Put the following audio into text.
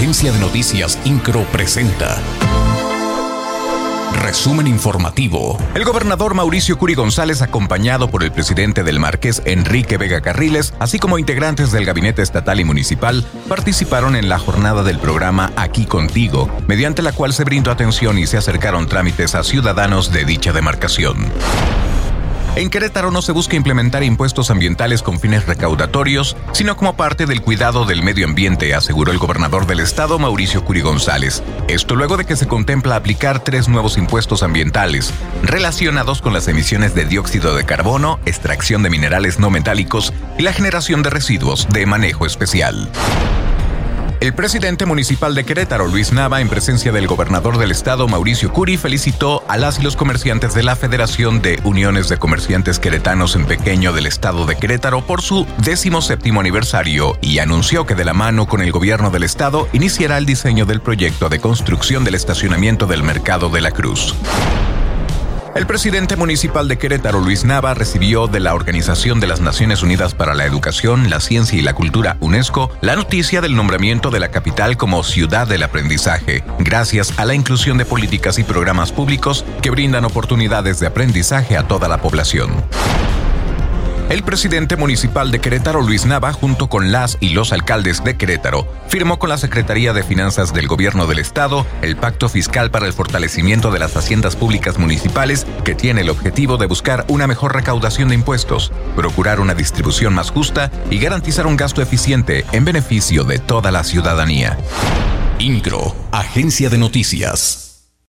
Agencia de Noticias Incro presenta. Resumen informativo. El gobernador Mauricio Curi González, acompañado por el presidente del Marqués Enrique Vega Carriles, así como integrantes del gabinete estatal y municipal, participaron en la jornada del programa Aquí Contigo, mediante la cual se brindó atención y se acercaron trámites a ciudadanos de dicha demarcación. En Querétaro no se busca implementar impuestos ambientales con fines recaudatorios, sino como parte del cuidado del medio ambiente, aseguró el gobernador del estado, Mauricio Curi González. Esto luego de que se contempla aplicar tres nuevos impuestos ambientales relacionados con las emisiones de dióxido de carbono, extracción de minerales no metálicos y la generación de residuos de manejo especial. El presidente municipal de Querétaro, Luis Nava, en presencia del gobernador del estado, Mauricio Curi, felicitó a las y los comerciantes de la Federación de Uniones de Comerciantes Queretanos en Pequeño del estado de Querétaro por su séptimo aniversario y anunció que de la mano con el gobierno del estado iniciará el diseño del proyecto de construcción del estacionamiento del Mercado de la Cruz. El presidente municipal de Querétaro, Luis Nava, recibió de la Organización de las Naciones Unidas para la Educación, la Ciencia y la Cultura, UNESCO, la noticia del nombramiento de la capital como ciudad del aprendizaje, gracias a la inclusión de políticas y programas públicos que brindan oportunidades de aprendizaje a toda la población. El presidente municipal de Querétaro, Luis Nava, junto con las y los alcaldes de Querétaro, firmó con la Secretaría de Finanzas del Gobierno del Estado el Pacto Fiscal para el Fortalecimiento de las Haciendas Públicas Municipales, que tiene el objetivo de buscar una mejor recaudación de impuestos, procurar una distribución más justa y garantizar un gasto eficiente en beneficio de toda la ciudadanía. INCRO, Agencia de Noticias.